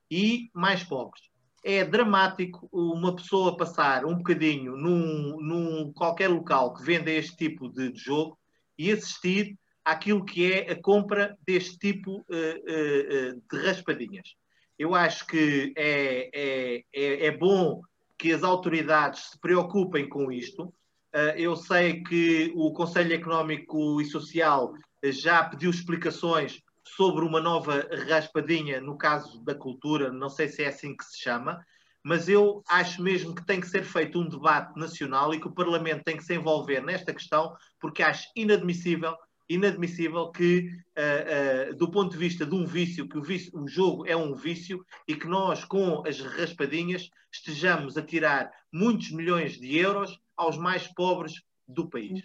e mais pobres. É dramático uma pessoa passar um bocadinho num, num qualquer local que venda este tipo de, de, jogo e assistir àquilo que é a compra deste tipo uh, de raspadinhas. Eu acho que é, é, é, é bom que as autoridades se preocupem com isto, eu sei que o Conselho Económico e Social já pediu explicações sobre uma nova raspadinha no caso da cultura, não sei se é assim que se chama, mas eu acho mesmo que tem que ser feito um debate nacional e que o Parlamento tem que se envolver nesta questão, porque acho inadmissível, inadmissível que, uh, uh, do ponto de vista de um vício, que o, vício, o jogo é um vício e que nós, com as raspadinhas, estejamos a tirar muitos milhões de euros aos mais pobres do país.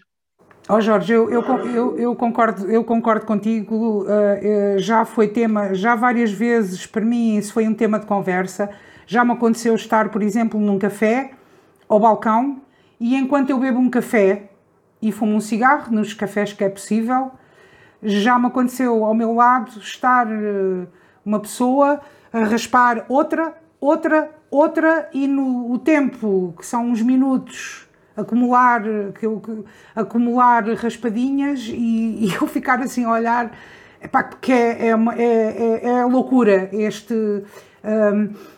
Oh Jorge, eu, eu, eu, eu, concordo, eu concordo contigo. Uh, já foi tema, já várias vezes, para mim, isso foi um tema de conversa. Já me aconteceu estar, por exemplo, num café, ao balcão, e enquanto eu bebo um café e fumo um cigarro, nos cafés que é possível, já me aconteceu ao meu lado estar uh, uma pessoa a raspar outra, outra, outra, e no o tempo, que são uns minutos acumular, que eu, que, acumular raspadinhas e, e, eu ficar assim a olhar, epá, porque é, é, uma, é, é, é loucura este. Um,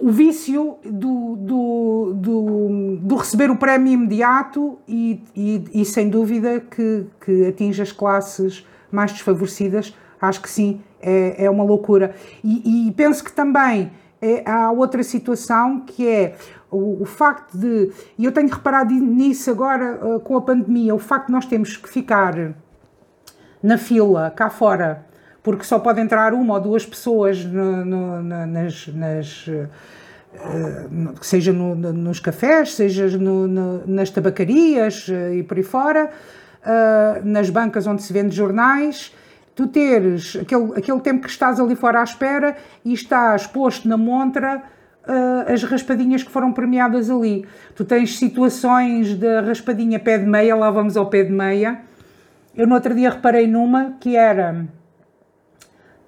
o vício do, do, do, do, receber o prémio imediato e, e, e sem dúvida que, que atinge as classes mais desfavorecidas, acho que sim, é, é uma loucura. E, e penso que também é, há outra situação que é o, o, facto de, e eu tenho reparado nisso agora uh, com a pandemia, o facto de nós termos que ficar na fila, cá fora, porque só pode entrar uma ou duas pessoas no, no, nas, nas uh, seja no, nos cafés, seja nas tabacarias uh, e por aí fora, nas bancas onde se vende jornais, tu teres aquele, aquele tempo que estás ali fora à espera e estás posto na montra uh, as raspadinhas que foram premiadas ali. Tu tens situações da raspadinha pé de meia, lá vamos ao pé de meia. Eu no outro dia reparei numa que era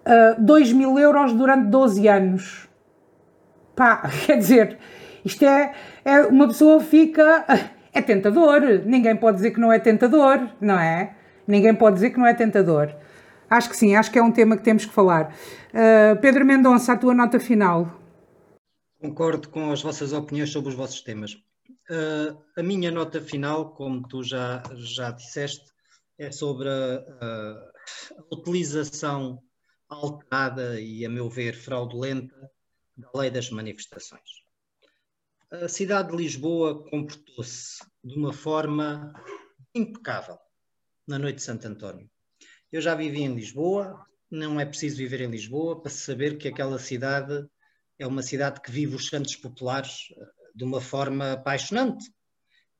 uh, 2 mil euros durante 12 anos. Pá, quer dizer, isto é, é uma pessoa fica. É tentador, ninguém pode dizer que não é tentador, não é? Ninguém pode dizer que não é tentador. Acho que sim, acho que é um tema que temos que falar. Uh, Pedro Mendonça, a tua nota final. Concordo com as vossas opiniões sobre os vossos temas. Uh, a minha nota final, como tu já, já disseste, é sobre a, a utilização alterada e, a meu ver, fraudulenta da lei das manifestações. A cidade de Lisboa comportou-se de uma forma impecável na noite de Santo António. Eu já vivi em Lisboa, não é preciso viver em Lisboa para saber que aquela cidade é uma cidade que vive os santos populares eh, de uma forma apaixonante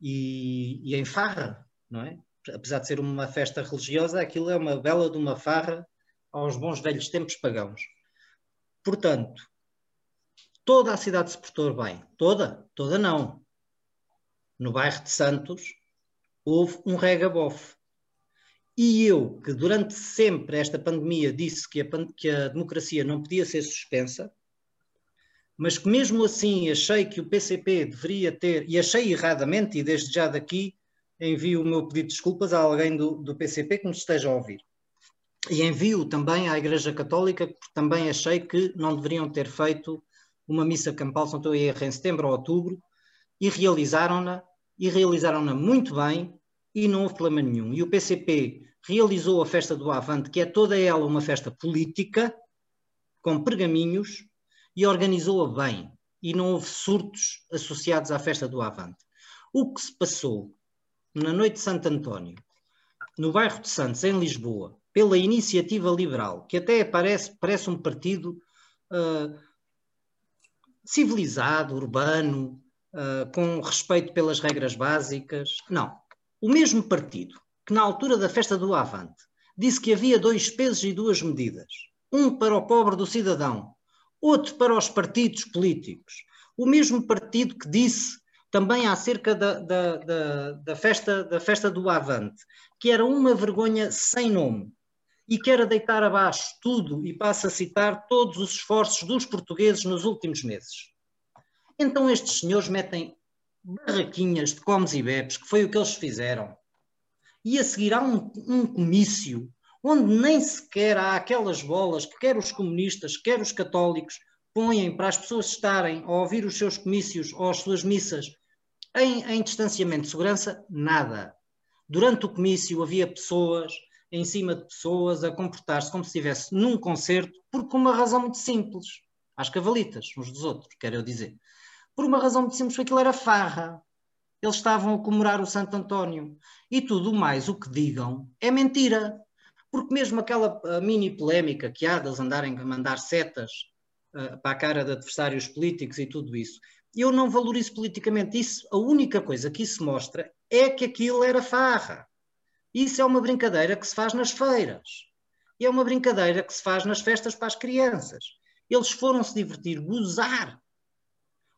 e, e em farra, não é? Apesar de ser uma festa religiosa, aquilo é uma bela de uma farra aos bons velhos tempos pagãos. Portanto, toda a cidade se portou bem. Toda? Toda não. No bairro de Santos houve um regabof. E eu, que durante sempre esta pandemia disse que a, que a democracia não podia ser suspensa, mas que mesmo assim achei que o PCP deveria ter, e achei erradamente, e desde já daqui envio o meu pedido de desculpas a alguém do, do PCP que nos esteja a ouvir. E envio também à Igreja Católica, porque também achei que não deveriam ter feito uma missa campal, se não estou a errar, em setembro ou outubro, e realizaram-na, e realizaram-na muito bem, e não houve problema nenhum. E o PCP realizou a festa do Avante, que é toda ela uma festa política, com pergaminhos, e organizou-a bem. E não houve surtos associados à festa do Avante. O que se passou na noite de Santo António, no bairro de Santos, em Lisboa, pela Iniciativa Liberal, que até parece, parece um partido uh, civilizado, urbano, uh, com respeito pelas regras básicas. Não o mesmo partido que, na altura da festa do Avante, disse que havia dois pesos e duas medidas, um para o pobre do cidadão, outro para os partidos políticos. O mesmo partido que disse também acerca da, da, da, da, festa, da festa do Avante, que era uma vergonha sem nome e que era deitar abaixo tudo, e passa a citar, todos os esforços dos portugueses nos últimos meses. Então estes senhores metem barraquinhas de comes e bebes, que foi o que eles fizeram. E a seguir há um, um comício onde nem sequer há aquelas bolas que quer os comunistas, quer os católicos põem para as pessoas estarem a ouvir os seus comícios ou as suas missas Em, em distanciamento de segurança, nada. Durante o comício havia pessoas em cima de pessoas a comportar-se como se estivesse num concerto, por uma razão muito simples. Às cavalitas, uns dos outros, quero eu dizer. Por uma razão muito simples, porque aquilo era farra. Eles estavam a comemorar o Santo António. E tudo mais o que digam é mentira. Porque mesmo aquela mini polémica que há deles andarem a mandar setas uh, para a cara de adversários políticos e tudo isso, eu não valorizo politicamente isso. A única coisa que isso mostra é que aquilo era farra. Isso é uma brincadeira que se faz nas feiras. E é uma brincadeira que se faz nas festas para as crianças. Eles foram se divertir, gozar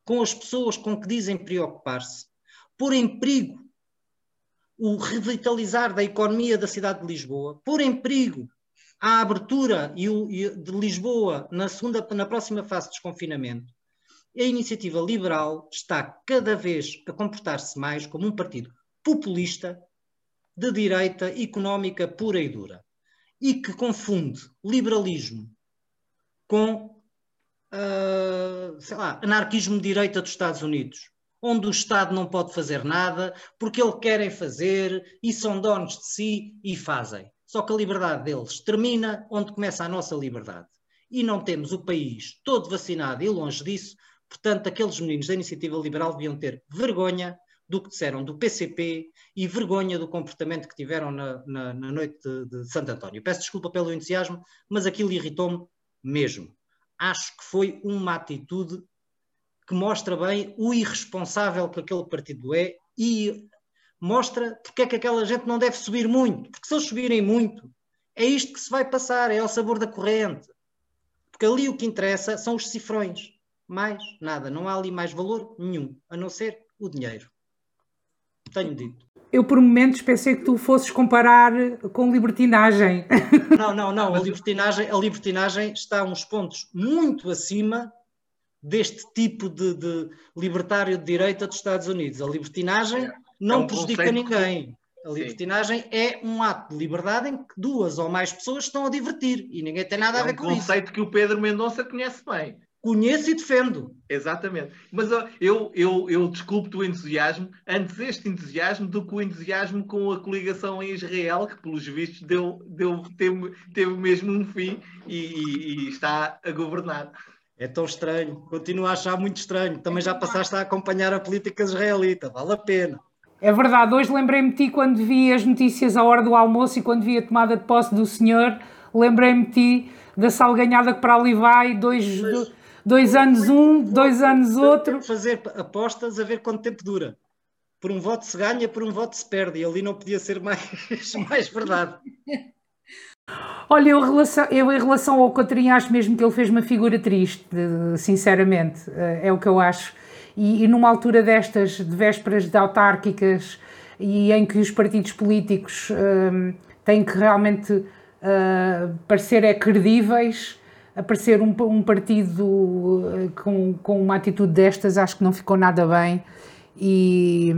com as pessoas com que dizem preocupar-se, pôr em perigo o revitalizar da economia da cidade de Lisboa, pôr em perigo a abertura de Lisboa na, segunda, na próxima fase de desconfinamento, a iniciativa liberal está cada vez a comportar-se mais como um partido populista de direita económica pura e dura e que confunde liberalismo com, uh, sei lá, anarquismo de direita dos Estados Unidos, onde o Estado não pode fazer nada porque eles querem fazer e são donos de si e fazem. Só que a liberdade deles termina onde começa a nossa liberdade. E não temos o país todo vacinado e longe disso, portanto, aqueles meninos da iniciativa liberal deviam ter vergonha do que disseram do PCP e vergonha do comportamento que tiveram na, na, na noite de, de Santo António. Peço desculpa pelo entusiasmo, mas aquilo irritou-me mesmo. Acho que foi uma atitude que mostra bem o irresponsável que aquele partido é e mostra porque é que aquela gente não deve subir muito. Porque se eles subirem muito, é isto que se vai passar, é ao sabor da corrente. Porque ali o que interessa são os cifrões. Mais nada, não há ali mais valor nenhum, a não ser o dinheiro tenho dito. Eu por momentos pensei que tu fosses comparar com libertinagem. Não, não, não. A libertinagem, a libertinagem está a uns pontos muito acima deste tipo de, de libertário de direita dos Estados Unidos. A libertinagem não é um prejudica ninguém. A libertinagem Sim. é um ato de liberdade em que duas ou mais pessoas estão a divertir e ninguém tem nada é a ver um com isso. É um conceito que o Pedro Mendonça conhece bem conheço e defendo. Exatamente. Mas eu, eu, eu desculpo o entusiasmo, antes este entusiasmo do que o entusiasmo com a coligação em Israel, que pelos vistos deu, deu, teve, teve mesmo um fim e, e, e está a governar. É tão estranho, continuo a achar muito estranho. Também já passaste a acompanhar a política israelita, vale a pena. É verdade, hoje lembrei-me de ti quando vi as notícias à hora do almoço e quando vi a tomada de posse do senhor, lembrei-me de ti da salganhada que para ali vai, dois, Mas dois anos um, dois anos outro. Fazer apostas a ver quanto tempo dura. Por um voto se ganha, por um voto se perde. E ali não podia ser mais, mais verdade. Olha, eu, relação, eu em relação ao Cotrim acho mesmo que ele fez uma figura triste, sinceramente, eh, é o que eu acho. E, e numa altura destas, de vésperas de autárquicas, e em que os partidos políticos um, ehm, têm que realmente uh, parecer é credíveis, aparecer um, um partido eh, com, com uma atitude destas, acho que não ficou nada bem e,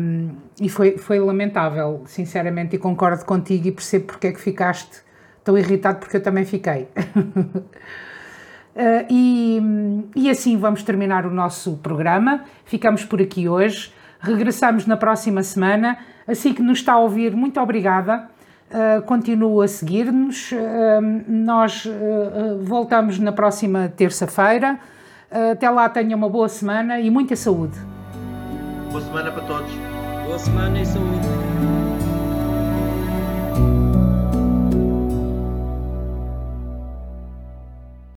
e foi, foi lamentável, sinceramente, e concordo contigo e percebo porque é que ficaste tão irritado, porque eu também fiquei. uh, e, e assim vamos terminar o nosso programa. Ficamos por aqui hoje. Regressamos na próxima semana. Assim que nos está a ouvir, muito obrigada. Uh, continua a seguir-nos. Uh, nós uh, voltamos na próxima terça-feira. até lá, tenha uma boa semana e muita saúde. Boa semana para todos. Boa semana e saúde.